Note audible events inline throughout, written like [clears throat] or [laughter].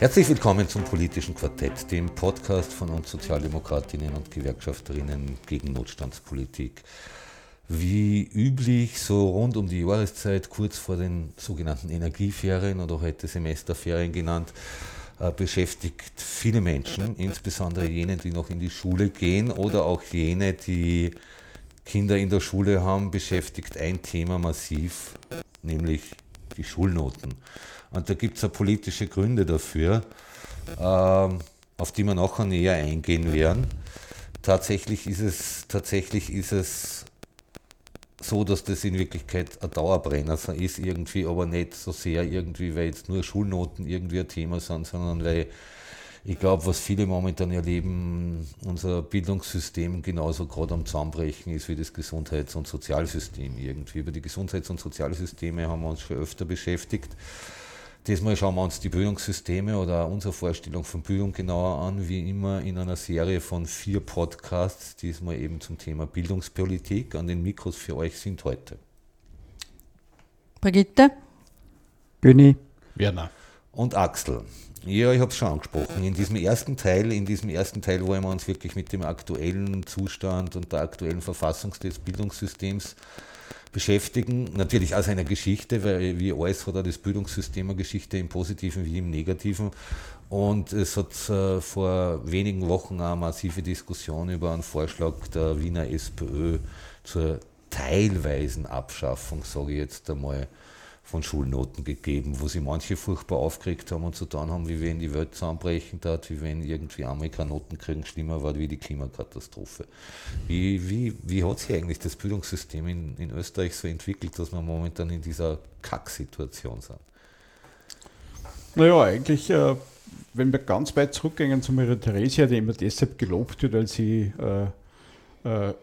Herzlich willkommen zum Politischen Quartett, dem Podcast von uns Sozialdemokratinnen und Gewerkschafterinnen gegen Notstandspolitik. Wie üblich, so rund um die Jahreszeit, kurz vor den sogenannten Energieferien oder heute Semesterferien genannt, äh, beschäftigt viele Menschen, insbesondere jene, die noch in die Schule gehen oder auch jene, die Kinder in der Schule haben, beschäftigt ein Thema massiv, nämlich die Schulnoten. Und da gibt es ja politische Gründe dafür, ähm, auf die wir nachher näher eingehen werden. Tatsächlich ist es, tatsächlich ist es so, dass das in Wirklichkeit ein Dauerbrenner ist, irgendwie, aber nicht so sehr irgendwie, weil jetzt nur Schulnoten irgendwie ein Thema sind, sondern weil ich glaube, was viele momentan erleben, unser Bildungssystem genauso gerade am Zusammenbrechen ist wie das Gesundheits- und Sozialsystem irgendwie. Über die Gesundheits- und Sozialsysteme haben wir uns schon öfter beschäftigt. Diesmal schauen wir uns die Bildungssysteme oder unsere Vorstellung von Bildung genauer an, wie immer in einer Serie von vier Podcasts, diesmal eben zum Thema Bildungspolitik. An den Mikros für euch sind heute Brigitte, Bühni, Werner. und Axel. Ja, ich habe es schon angesprochen. In diesem ersten Teil, in diesem ersten Teil wollen wir uns wirklich mit dem aktuellen Zustand und der aktuellen Verfassung des Bildungssystems beschäftigen. Natürlich aus einer Geschichte, weil wie alles hat auch das Bildungssystem eine Geschichte im Positiven wie im Negativen. Und es hat äh, vor wenigen Wochen eine massive Diskussion über einen Vorschlag der Wiener SPÖ zur teilweisen Abschaffung, sage ich jetzt einmal, von Schulnoten gegeben, wo sich manche furchtbar aufgeregt haben und so dann haben, wie wenn die Welt zusammenbrechen hat, wie wenn irgendwie Amerika Noten kriegen, schlimmer war wie die Klimakatastrophe. Wie, wie, wie hat sich eigentlich das Bildungssystem in, in Österreich so entwickelt, dass wir momentan in dieser Kacksituation sind? Naja, eigentlich, äh, wenn wir ganz weit zurückgehen zu Maria Theresia, die immer deshalb gelobt wird, weil sie äh, äh,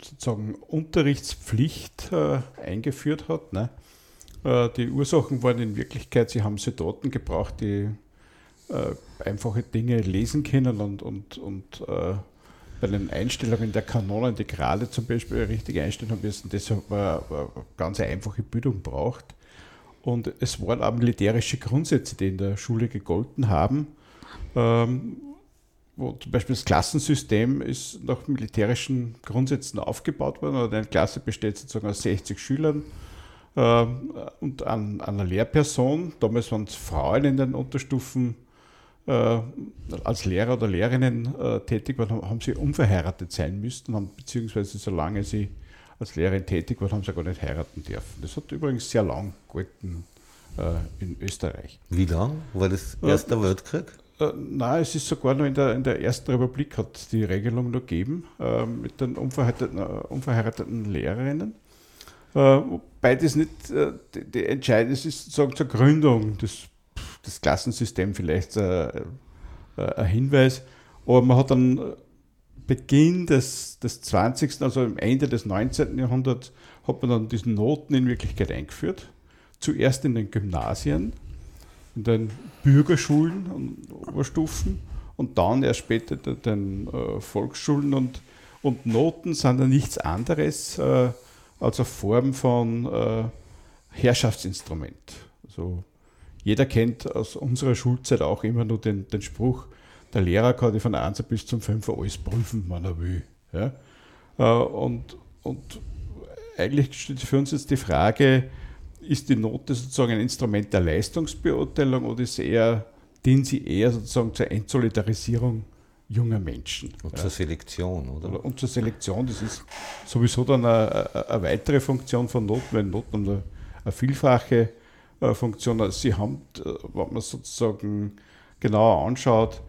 sozusagen Unterrichtspflicht äh, eingeführt hat. Ne? Äh, die Ursachen waren in Wirklichkeit, sie haben Soldaten gebraucht, die äh, einfache Dinge lesen können und, und, und äh, bei den Einstellungen der Kanonen, die gerade zum Beispiel richtig einstellen haben müssen, deshalb war, war ganz eine einfache Bildung braucht. Und es waren auch militärische Grundsätze, die in der Schule gegolten haben. Ähm, wo zum Beispiel das Klassensystem ist nach militärischen Grundsätzen aufgebaut worden. Oder eine Klasse besteht sozusagen aus 60 Schülern und an, an einer Lehrperson. Damals waren es Frauen in den Unterstufen äh, als Lehrer oder Lehrerinnen äh, tätig waren, haben sie unverheiratet sein müssen, haben, beziehungsweise solange sie als Lehrerin tätig waren, haben sie gar nicht heiraten dürfen. Das hat übrigens sehr lang gehalten äh, in Österreich. Wie lang? War das Erster Weltkrieg? Nein, es ist sogar noch in der, in der Ersten Republik hat es die Regelung noch gegeben mit den unverheirateten, unverheirateten Lehrerinnen. Wobei das nicht äh, die, die entscheidend ist, sozusagen zur Gründung des, des Klassensystems vielleicht äh, äh, ein Hinweis. Aber man hat dann äh, Beginn des, des 20., also am Ende des 19. Jahrhunderts, hat man dann diese Noten in Wirklichkeit eingeführt. Zuerst in den Gymnasien, in den Bürgerschulen und Oberstufen und dann erst später in den äh, Volksschulen. Und, und Noten sind ja nichts anderes äh, als eine Form von äh, Herrschaftsinstrument. Also jeder kennt aus unserer Schulzeit auch immer nur den, den Spruch, der Lehrer kann von 1 bis zum 5 alles prüfen, wann er will. Ja? Äh, und, und eigentlich steht für uns jetzt die Frage, ist die Note sozusagen ein Instrument der Leistungsbeurteilung oder ist eher, dient sie eher sozusagen zur Entsolidarisierung junger Menschen? Und zur Selektion, oder? Und zur Selektion, das ist sowieso dann eine, eine- weitere Funktion von Noten, weil Noten eine, eine vielfache äh, Funktion. Sie haben, äh, wenn man sozusagen genauer anschaut,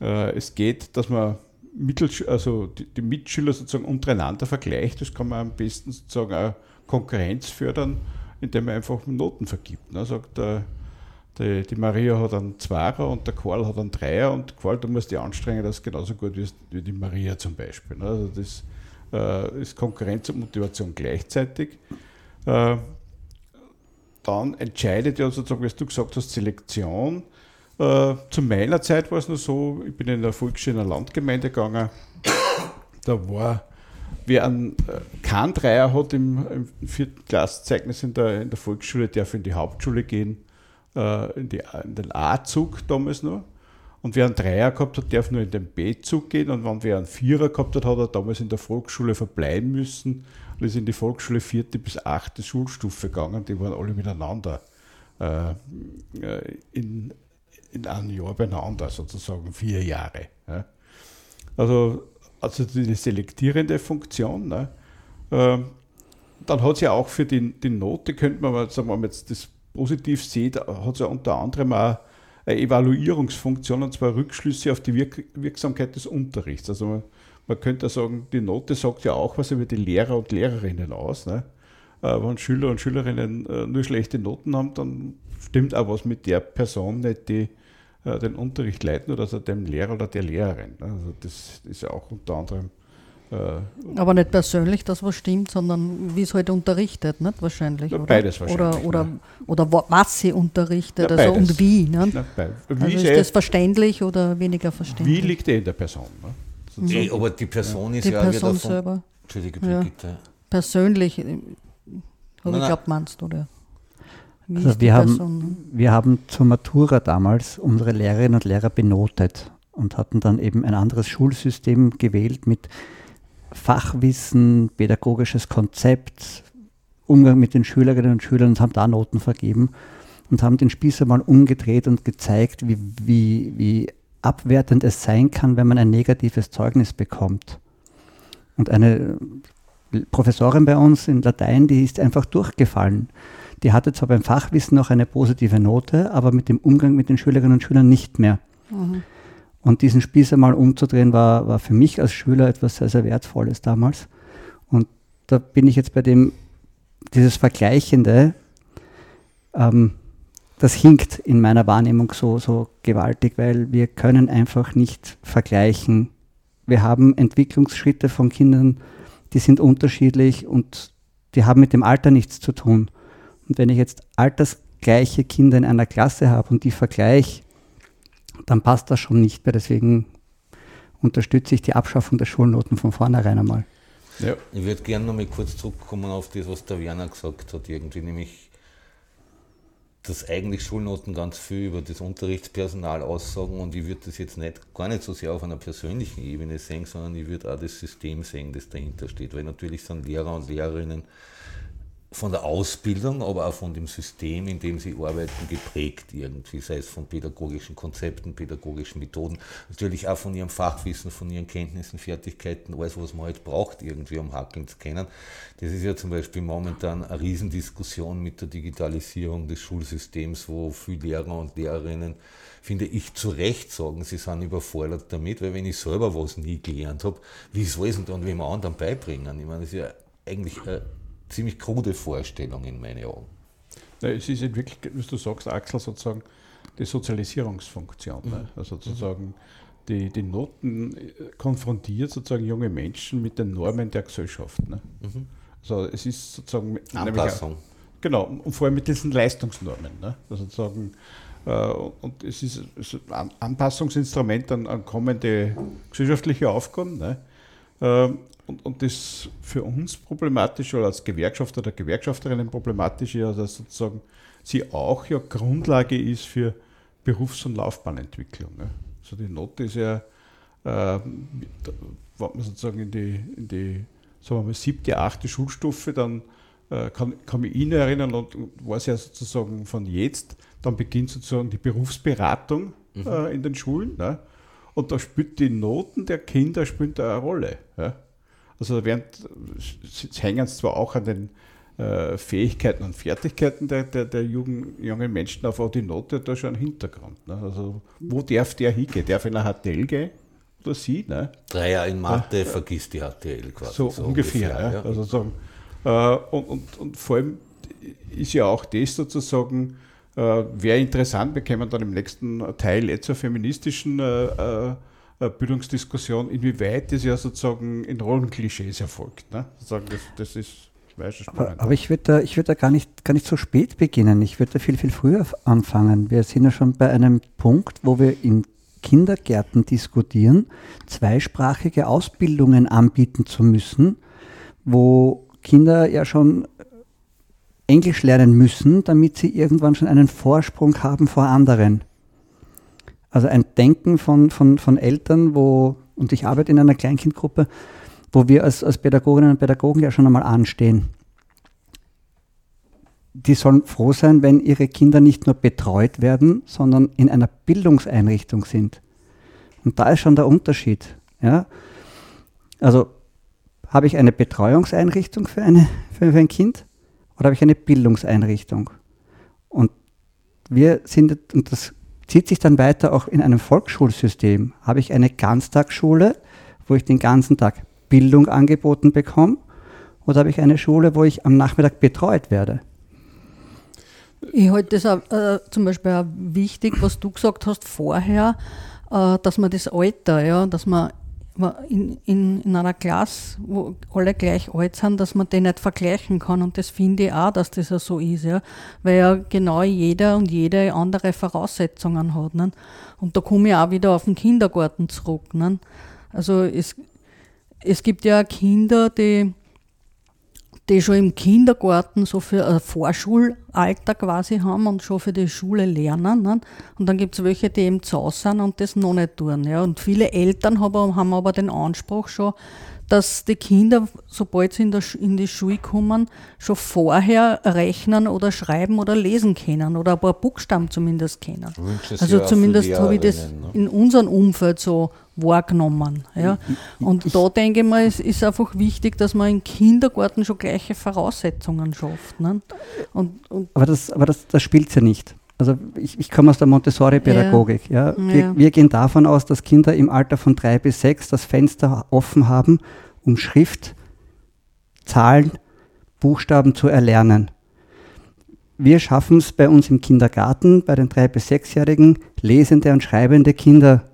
äh, es geht, dass man Mittel, also die, die Mitschüler sozusagen untereinander vergleicht. Das kann man am besten sozusagen auch Konkurrenz fördern, indem man einfach Noten vergibt. Ne? Sagt, der, die, die, Maria hat einen Zweier und der Karl hat einen Dreier und Karl, du musst dich anstrengen, das ist genauso gut wie, wie die Maria zum Beispiel. Ne? Also das äh, ist Konkurrenz und Motivation gleichzeitig. Äh, dann entscheidet ja sozusagen, wie du gesagt hast, Selektion. Äh, zu meiner Zeit war es nur so, ich bin in der Volksschule in Landgemeinde gegangen, da war, wer einen, äh, keinen Dreier hat im, im vierten Klassenzeugnis in der, in der Volksschule, darf in die Hauptschule gehen, äh, in, die, in den A-Zug damals noch. Und wer einen Dreier gehabt hat, darf nur in den B-Zug gehen. Und wenn wer einen Vierer gehabt hat, hat er damals in der Volksschule verbleiben müssen und ist in die Volksschule vierte bis achte Schulstufe gegangen. Die waren alle miteinander äh, in, in einem Jahr beieinander, sozusagen vier Jahre. Ja. Also, also die selektierende Funktion. Ne? Ähm, dann hat es ja auch für die, die Note, könnte man mal, sagen, wenn man jetzt das positiv sieht, hat es ja unter anderem auch eine Evaluierungsfunktion und zwar Rückschlüsse auf die Wirk Wirksamkeit des Unterrichts. Also man, man, könnte sagen, die Note sagt ja auch was über die Lehrer und Lehrerinnen aus. Ne? Äh, wenn Schüler und Schülerinnen äh, nur schlechte Noten haben, dann stimmt auch was mit der Person nicht, die äh, den Unterricht leiten oder also dem Lehrer oder der Lehrerin. Ne? Also das ist ja auch unter anderem Aber nicht persönlich das, was stimmt, sondern wie es halt unterrichtet, nicht wahrscheinlich. Oder? Beides wahrscheinlich. Oder, oder, oder was sie unterrichtet, ja, also und wie. Nicht? Ja, wie also ist das verständlich oder weniger verständlich? Wie liegt er in der Person? Ne? Mhm. aber die Person ist die ja Person davon, selber. Entschuldige. Ja. Persönlich, habe ich glaubt, meinst du, oder? also wir, haben, wir haben zur Matura damals unsere Lehrerinnen und Lehrer benotet und hatten dann eben ein anderes Schulsystem gewählt mit Fachwissen, pädagogisches Konzept, Umgang mit den Schülerinnen und Schülern und haben da Noten vergeben und haben den Spieß einmal umgedreht und gezeigt, wie, wie, wie abwertend es sein kann, wenn man ein negatives Zeugnis bekommt. Und eine Professorin bei uns in Latein, die ist einfach durchgefallen. Die hatte zwar beim Fachwissen noch eine positive Note, aber mit dem Umgang mit den Schülerinnen und Schülern nicht mehr. Mhm. Und diesen Spieß einmal umzudrehen, war, war für mich als Schüler etwas sehr, sehr Wertvolles damals. Und da bin ich jetzt bei dem, dieses Vergleichende, ähm, das hinkt in meiner Wahrnehmung so, so gewaltig, weil wir können einfach nicht vergleichen. Wir haben Entwicklungsschritte von Kindern, die sind unterschiedlich und die haben mit dem Alter nichts zu tun. Und wenn ich jetzt altersgleiche Kinder in einer Klasse habe und die vergleiche, dann passt das schon nicht mehr. Deswegen unterstütze ich die Abschaffung der Schulnoten von vornherein einmal. Ja. Ich würde gerne noch mal kurz zurückkommen auf das, was der Werner gesagt hat, irgendwie, nämlich, dass eigentlich Schulnoten ganz viel über das Unterrichtspersonal aussagen und ich würde das jetzt nicht gar nicht so sehr auf einer persönlichen Ebene sehen, sondern ich würde auch das System sehen, das dahinter steht, weil natürlich sind Lehrer und Lehrerinnen von der Ausbildung, aber auch von dem System, in dem sie arbeiten, geprägt irgendwie, sei es von pädagogischen Konzepten, pädagogischen Methoden, natürlich auch von ihrem Fachwissen, von ihren Kenntnissen, Fertigkeiten, alles, was man halt braucht, irgendwie um Hackeln zu kennen. Das ist ja zum Beispiel momentan eine Riesendiskussion mit der Digitalisierung des Schulsystems, wo viele Lehrer und Lehrerinnen, finde ich, zu Recht sagen, sie sind überfordert damit, weil wenn ich selber was nie gelernt habe, wie soll es denn dann wem anderen beibringen? Ich meine, das ist ja eigentlich ziemlich krude Vorstellung in meinen Augen. Ja, es ist wirklich, wie du sagst, Axel, sozusagen die Sozialisierungsfunktion. Ne? Mhm. Ne? Also sozusagen die, die Noten äh, konfrontiert sozusagen junge Menschen mit den Normen der Gesellschaft. Ne? Mhm. Also es ist sozusagen Anpassung. Auch, genau, und vor allem mit diesen Leistungsnormen. Ne? Also sozusagen, äh, und es ist, ein Anpassungsinstrument an, an kommende gesellschaftliche Aufgaben. Ne? Äh, und, und das für uns problematisch oder als Gewerkschafter oder Gewerkschafterinnen problematisch ist, also sozusagen sie auch ja Grundlage ist für Berufs- und Laufbahnentwicklung. Ne? Also die Note ist ja, äh, wenn man sozusagen in die, in die sagen wir mal, siebte, achte Schulstufe, dann äh, kann, kann mich Ihnen erinnern und, und weiß ja sozusagen von jetzt, dann beginnt sozusagen die Berufsberatung mhm. äh, in den Schulen. Ne? Und da spielt die Noten der Kinder spielt eine Rolle. Ja? Also während, hängen zwar auch an den äh, Fähigkeiten und Fertigkeiten der, der, der jungen, jungen Menschen aber die Note hat da schon einen Hintergrund. Ne? Also wo darf der hingehen? Darf er nach HTL gehen? Oder sie? Ne? Drei in Mathe, ja, vergisst die HTL quasi. So, so ungefähr. ungefähr ja. Also sagen, äh, und, und, und vor allem ist ja auch das sozusagen, Wäre interessant, wir kommen dann im nächsten Teil jetzt zur feministischen äh, äh, äh, Bildungsdiskussion, inwieweit das ja sozusagen in Rollenklischees erfolgt. Ne? Sozusagen das, das ist aber, aber, ich würde da, würd da gar, nicht, gar nicht so spät beginnen. Ich würde da viel, viel früher anfangen. Wir sind ja schon bei einem Punkt, wo wir in Kindergärten diskutieren, zweisprachige Ausbildungen anbieten zu müssen, wo Kinder ja schon Englisch lernen müssen, damit sie irgendwann schon einen Vorsprung haben vor anderen. Also ein Denken von, von, von Eltern, wo, und ich arbeite in einer Kleinkindgruppe, wo wir als, als Pädagoginnen und Pädagogen ja schon einmal anstehen. Die sollen froh sein, wenn ihre Kinder nicht nur betreut werden, sondern in einer Bildungseinrichtung sind. Und da ist schon der Unterschied. Ja? Also habe ich eine Betreuungseinrichtung für, eine, für ein Kind oder habe ich eine Bildungseinrichtung? Und wir sind, und das zieht sich dann weiter auch in einem Volksschulsystem, habe ich eine Ganztagsschule, wo ich den ganzen Tag Bildung angeboten bekomme, oder habe ich eine Schule, wo ich am Nachmittag betreut werde? Ich halte das auch, äh, zum Beispiel auch wichtig, was du gesagt hast vorher, äh, dass man das Alter, ja, dass man in, in, in einer Klasse, wo alle gleich alt sind, dass man den nicht vergleichen kann. Und das finde ich auch, dass das ja so ist, ja. weil ja genau jeder und jede andere Voraussetzungen hat. Ne? Und da komme ich auch wieder auf den Kindergarten zurück. Ne? Also es, es gibt ja Kinder, die die schon im Kindergarten so für ein Vorschulalter quasi haben und schon für die Schule lernen. Ne? Und dann gibt es welche, die eben zu Hause sind und das noch nicht tun. Ja? Und viele Eltern haben, haben aber den Anspruch schon, dass die Kinder, sobald sie in, der, in die Schule kommen, schon vorher rechnen oder schreiben oder lesen können oder ein paar Buchstaben zumindest kennen. Also zumindest habe ich das ne? in unserem Umfeld so wahrgenommen. Ja. Und da denke ich mal, es ist einfach wichtig, dass man im Kindergarten schon gleiche Voraussetzungen schafft. Ne? Und, und aber das, aber das, das spielt ja nicht. Also ich, ich komme aus der Montessori-Pädagogik. Ja. Ja. Wir, wir, gehen davon aus, dass Kinder im Alter von drei bis sechs das Fenster offen haben, um Schrift, Zahlen, Buchstaben zu erlernen. Wir schaffen es bei uns im Kindergarten, bei den drei bis sechsjährigen, lesende und schreibende Kinder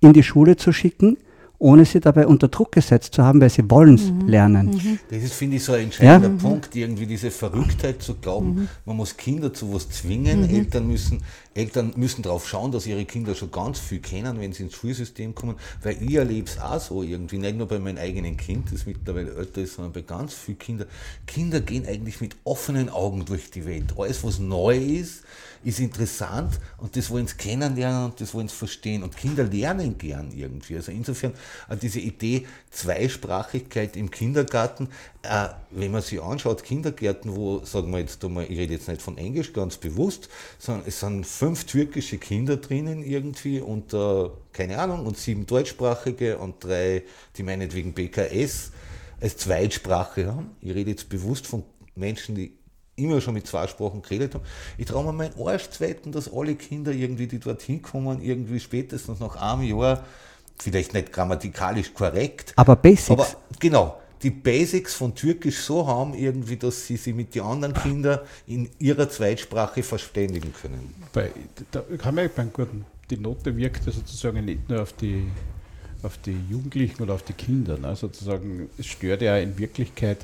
in die Schule zu schicken, ohne sie dabei unter Druck gesetzt zu haben, weil sie wollen es mhm. lernen. Mhm. Das ist, finde ich, so ein entscheidender ja? Punkt, irgendwie diese Verrücktheit zu glauben, mhm. man muss Kinder zu was zwingen, mhm. Eltern müssen Eltern müssen darauf schauen, dass ihre Kinder schon ganz viel kennen, wenn sie ins Schulsystem kommen, weil ich erlebe es auch so irgendwie, nicht nur bei meinem eigenen Kind, das mittlerweile älter ist, sondern bei ganz vielen Kindern. Kinder gehen eigentlich mit offenen Augen durch die Welt. Alles, was neu ist, ist interessant und das wollen sie kennenlernen und das wollen sie verstehen. Und Kinder lernen gern irgendwie. Also insofern äh, diese Idee Zweisprachigkeit im Kindergarten, äh, wenn man sich anschaut, Kindergärten, wo, sagen wir jetzt einmal, ich rede jetzt nicht von Englisch ganz bewusst, sondern es sind fünf türkische Kinder drinnen irgendwie und äh, keine Ahnung, und sieben deutschsprachige und drei, die meinetwegen BKS als Zweitsprache haben. Ich rede jetzt bewusst von Menschen, die immer schon mit zwei Sprachen geredet haben. Ich traue mir meinen Arsch zweiten, dass alle Kinder irgendwie, die dorthin kommen, irgendwie spätestens nach einem Jahr, vielleicht nicht grammatikalisch korrekt. Aber Basics. Aber genau, die Basics von Türkisch so haben, irgendwie, dass sie sich mit den anderen Kindern in ihrer Zweitsprache verständigen können. Bei, da kann man beim Guten, die Note wirkt ja sozusagen nicht nur auf die, auf die Jugendlichen oder auf die Kinder. Ne? Sozusagen, es stört ja in Wirklichkeit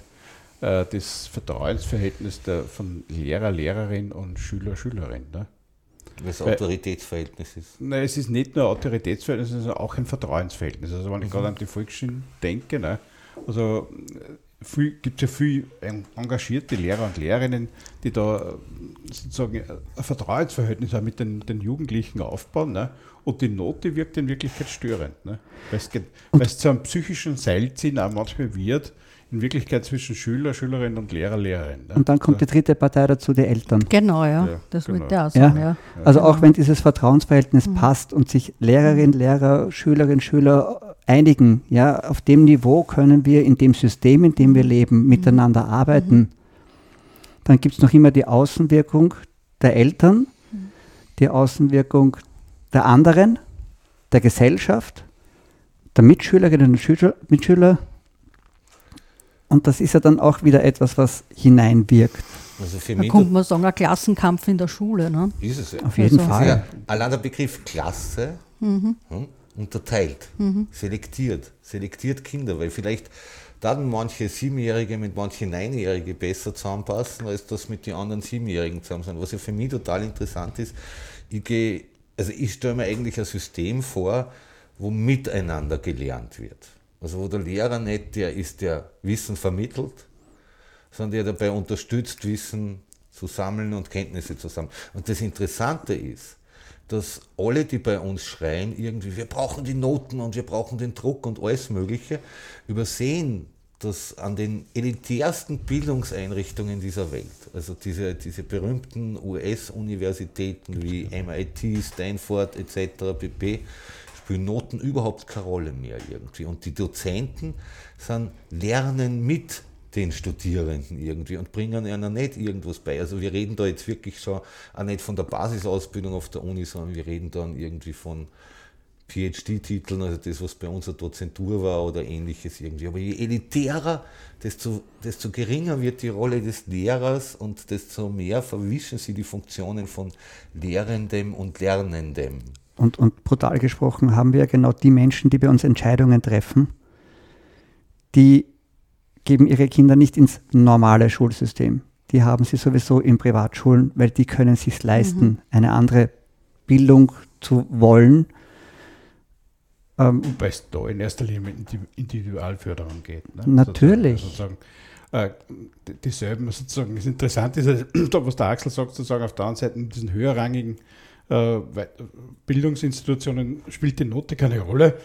äh, das Vertrauensverhältnis der, von Lehrer, Lehrerin und Schüler, Schülerin. Ne? Was Autoritätsverhältnis ist? Nein, es ist nicht nur Autoritätsverhältnis, es ist auch ein Vertrauensverhältnis. Also wenn ich mhm. gerade an die Volksschule denke, ne, also gibt es ja viele engagierte Lehrer und Lehrerinnen, die da sozusagen ein Vertrauensverhältnis auch mit den, den Jugendlichen aufbauen. Ne? Und die Note wirkt in Wirklichkeit störend. Ne? Weil es zu einem psychischen Seilziehen auch manchmal wird, in Wirklichkeit zwischen Schüler, Schülerin und Lehrer, Lehrerin. Ne? Und dann kommt die dritte Partei dazu, die Eltern. Genau, ja. ja das genau. wird der sagen, ja. ja. Also auch wenn dieses Vertrauensverhältnis mhm. passt und sich Lehrerin, Lehrer, Schülerin, Schüler einigen, ja, auf dem Niveau können wir in dem System, in dem wir leben, mhm. miteinander arbeiten. Mhm. Dann gibt es noch immer die Außenwirkung der Eltern, mhm. die Außenwirkung der anderen, der Gesellschaft, der Mitschülerinnen und Schüler, Mitschüler, und das ist ja dann auch wieder etwas, was hineinwirkt. Also für da mich kommt man sagen, ein Klassenkampf in der Schule. Ne? Ist es ja. Auf jeden also, Fall. Ja, allein der Begriff Klasse mhm. hm, unterteilt, mhm. selektiert, selektiert Kinder, weil vielleicht dann manche Siebenjährige mit manchen Neunjährige besser zusammenpassen, als das mit den anderen Siebenjährigen zusammen sind. Was ja für mich total interessant ist, ich gehe, also ich stelle mir eigentlich ein System vor, wo miteinander gelernt wird. Also wo der Lehrer nicht der ist, der Wissen vermittelt, sondern der dabei unterstützt, Wissen zu sammeln und Kenntnisse zu sammeln. Und das Interessante ist, dass alle, die bei uns schreien, irgendwie, wir brauchen die Noten und wir brauchen den Druck und alles Mögliche, übersehen, dass an den elitärsten Bildungseinrichtungen dieser Welt, also diese, diese berühmten US-Universitäten wie MIT, Stanford etc., pp., spielen Noten überhaupt keine Rolle mehr irgendwie. Und die Dozenten sind lernen mit den Studierenden irgendwie und bringen ihnen nicht irgendwas bei. Also wir reden da jetzt wirklich schon auch nicht von der Basisausbildung auf der Uni, sondern wir reden dann irgendwie von PhD-Titeln, also das, was bei uns eine Dozentur war oder ähnliches irgendwie. Aber je elitärer, desto, desto geringer wird die Rolle des Lehrers und desto mehr verwischen sie die Funktionen von Lehrendem und Lernendem. Und, und brutal gesprochen haben wir genau die Menschen, die bei uns Entscheidungen treffen, die geben ihre Kinder nicht ins normale Schulsystem. Die haben sie sowieso in Privatschulen, weil die können es sich leisten, mhm. eine andere Bildung zu wollen. Ähm, Wobei es da in erster Linie um Individualförderung geht. Ne? Natürlich. Sozusagen, äh, dieselben sozusagen. Das Interessante ist, [clears throat] was der Axel sagt, sozusagen auf der anderen Seite mit diesen höherrangigen äh, Bildungsinstitutionen spielt die Note keine Rolle.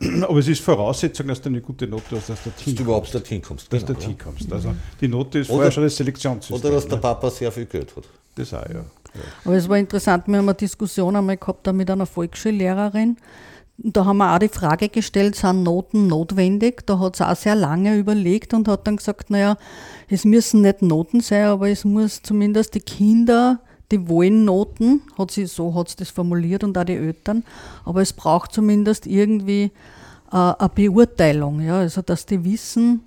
[clears throat] Aber es ist Voraussetzung, dass du eine gute Note hast, dass du dass du überhaupt dorthin kommst. Dass genau, du dorthin kommst. Also die Note ist oder, vorher schon das Selektionssystem. Oder dass der ne? Papa sehr viel Geld hat. Das auch, ja. ja. Aber es war interessant, wir haben eine Diskussion einmal gehabt da mit einer Volksschullehrerin. Da haben wir auch die Frage gestellt, sind Noten notwendig? Da hat sie auch sehr lange überlegt und hat dann gesagt, naja, es müssen nicht Noten sein, aber es muss zumindest die Kinder die wollen Noten, hat sie, so hat sie das formuliert und auch die Eltern, aber es braucht zumindest irgendwie äh, eine Beurteilung, ja, also dass die wissen,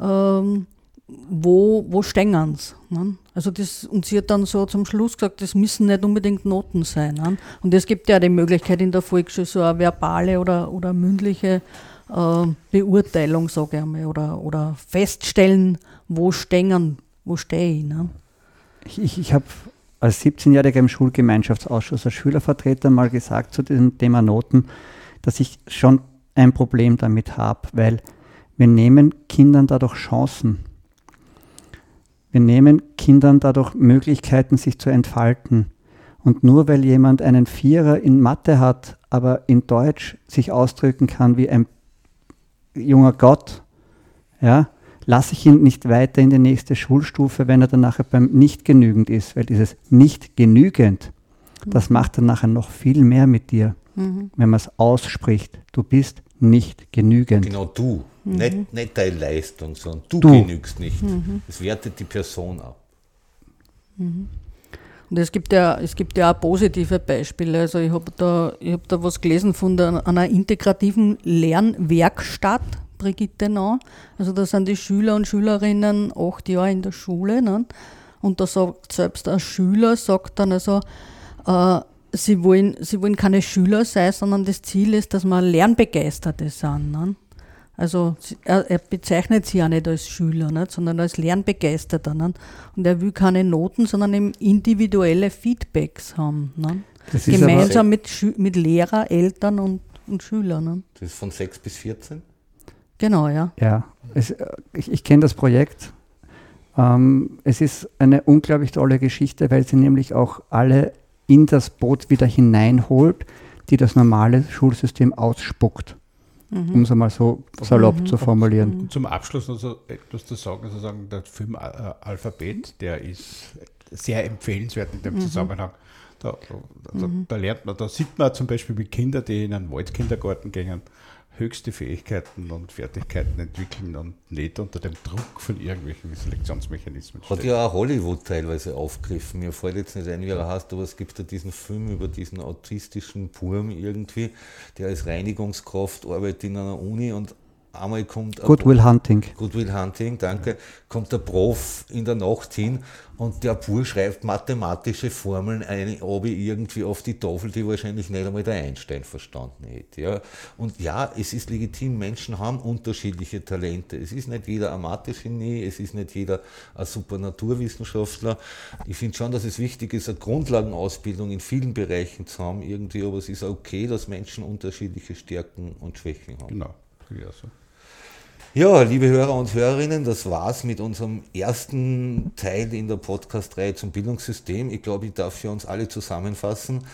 ähm, wo, wo stehen sie. Ne? Also das, und sie hat dann so zum Schluss gesagt, das müssen nicht unbedingt Noten sein. Ne? Und es gibt ja die Möglichkeit in der Volksschule so eine verbale oder, oder mündliche äh, Beurteilung, sage ich einmal, oder, oder feststellen, wo stehen, wo stehe ich. Ne? Ich, ich habe als 17-Jähriger im Schulgemeinschaftsausschuss als Schülervertreter mal gesagt zu diesem Thema Noten, dass ich schon ein Problem damit habe, weil wir nehmen Kindern dadurch Chancen. Wir nehmen Kindern dadurch Möglichkeiten, sich zu entfalten. Und nur weil jemand einen Vierer in Mathe hat, aber in Deutsch sich ausdrücken kann wie ein junger Gott, ja, lasse ich ihn nicht weiter in die nächste Schulstufe, wenn er dann nachher beim nicht genügend ist, weil dieses nicht genügend, das mhm. macht dann nachher noch viel mehr mit dir, mhm. wenn man es ausspricht. Du bist nicht genügend. Genau du, mhm. nicht, nicht deine Leistung, sondern du, du. genügst nicht. Mhm. Es wertet die Person ab. Mhm. Und es gibt ja, es gibt ja auch positive Beispiele. Also ich habe da, hab da was gelesen von der, einer integrativen Lernwerkstatt Brigitte noch. Also da sind die Schüler und Schülerinnen acht Jahre in der Schule. Ne? Und da sagt selbst ein Schüler, sagt dann also, äh, sie, wollen, sie wollen keine Schüler sein, sondern das Ziel ist, dass man Lernbegeisterte sind. Ne? Also er, er, bezeichnet sie ja nicht als Schüler, nicht, sondern als Lernbegeisterter. Nicht? Und er will keine Noten, sondern eben individuelle Feedbacks haben. Nicht? Gemeinsam mit, mit Lehrer, Eltern und, und Schülern. Nicht? Das ist von 6 bis 14? Genau, ja. Ja, es, ich, ich kenne das Projekt. Ähm, es ist eine unglaublich tolle Geschichte, weil sie nämlich auch alle in das Boot wieder hineinholt, die das normale Schulsystem ausspuckt. Mhm. Um es einmal so salopp mhm. zu formulieren. Mhm. Zum Abschluss noch so etwas zu sagen, sozusagen der Film Alphabet, der ist sehr empfehlenswert in dem mhm. Zusammenhang. Da, da, mhm. da, lernt man, da sieht man zum Beispiel mit Kindern, die in einen Waldkindergarten gehen, höchste Fähigkeiten und Fertigkeiten entwickeln und nicht unter dem Druck von irgendwelchen Selektionsmechanismen. Hat ja auch Hollywood teilweise aufgegriffen. Mir fällt jetzt nicht ein, wie er heißt, aber es gibt ja diesen Film über diesen autistischen Burm irgendwie, der als Reinigungskraft arbeitet in einer Uni und einmal kommt. Goodwill Hunting. Goodwill Hunting, danke. Kommt der Prof in der Nacht hin und der Bur schreibt mathematische Formeln ein, ob ich irgendwie auf die Tafel, die wahrscheinlich nicht einmal der Einstein verstanden hätte. Ja. Und ja, es ist legitim, Menschen haben unterschiedliche Talente. Es ist nicht jeder ein Mathe-Genie, es ist nicht jeder ein super Naturwissenschaftler. Ich finde schon, dass es wichtig ist, eine Grundlagenausbildung in vielen Bereichen zu haben, irgendwie, aber es ist okay, dass Menschen unterschiedliche Stärken und Schwächen haben. Genau, ja, so. Ja, liebe Hörer und Hörerinnen, das war's mit unserem ersten Teil in der Podcast-Reihe zum Bildungssystem. Ich glaube, ich darf für uns alle zusammenfassen,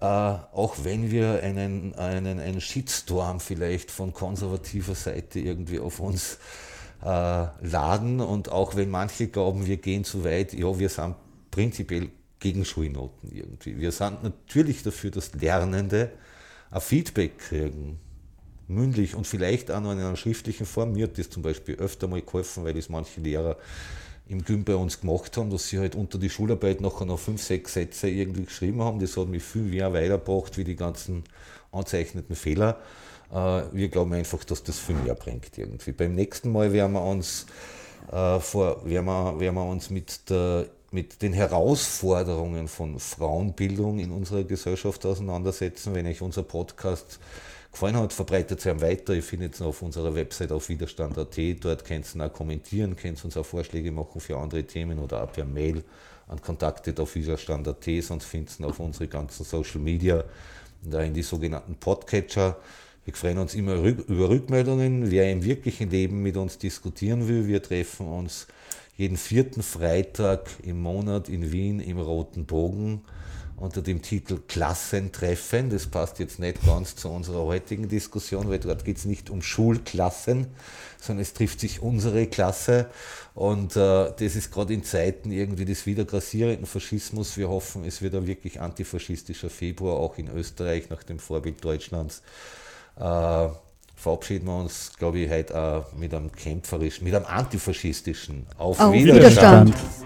äh, auch wenn wir einen, einen, einen Shitstorm vielleicht von konservativer Seite irgendwie auf uns äh, laden und auch wenn manche glauben, wir gehen zu weit, ja, wir sind prinzipiell gegen Schulnoten irgendwie. Wir sind natürlich dafür, dass Lernende ein Feedback kriegen mündlich und vielleicht auch noch in einer schriftlichen Form. Mir hat das zum Beispiel öfter mal geholfen, weil das manche Lehrer im Gym bei uns gemacht haben, dass sie halt unter die Schularbeit nachher noch fünf, sechs Sätze irgendwie geschrieben haben. Das hat mich viel mehr weitergebracht wie die ganzen anzeichneten Fehler. Äh, wir glauben einfach, dass das viel mehr bringt irgendwie. Beim nächsten Mal werden wir uns, äh, vor, werden wir, werden wir uns mit, der, mit den Herausforderungen von Frauenbildung in unserer Gesellschaft auseinandersetzen. Wenn euch unser Podcast gefallen hat, verbreitet sie weiter. Ihr findet es auf unserer Website auf widerstand.at. Dort könnt ihr auch kommentieren, könnt uns auch Vorschläge machen für andere Themen oder auch per Mail an kontaktet auf widerstand.at. Sonst findet ihr auf unsere ganzen Social Media, da in die sogenannten Podcatcher. Wir freuen uns immer über Rückmeldungen. Wer im wirklichen Leben mit uns diskutieren will, wir treffen uns jeden vierten Freitag im Monat in Wien im Roten Bogen unter dem Titel Klassentreffen. Das passt jetzt nicht ganz zu unserer heutigen Diskussion, weil dort geht es nicht um Schulklassen, sondern es trifft sich unsere Klasse. Und äh, das ist gerade in Zeiten irgendwie des wieder grassierenden Faschismus. Wir hoffen, es wird ein wirklich antifaschistischer Februar, auch in Österreich nach dem Vorbild Deutschlands. Äh, verabschieden wir uns, glaube ich, heute auch mit einem kämpferischen, mit einem antifaschistischen Auf, Auf Widerstand. Widerstand.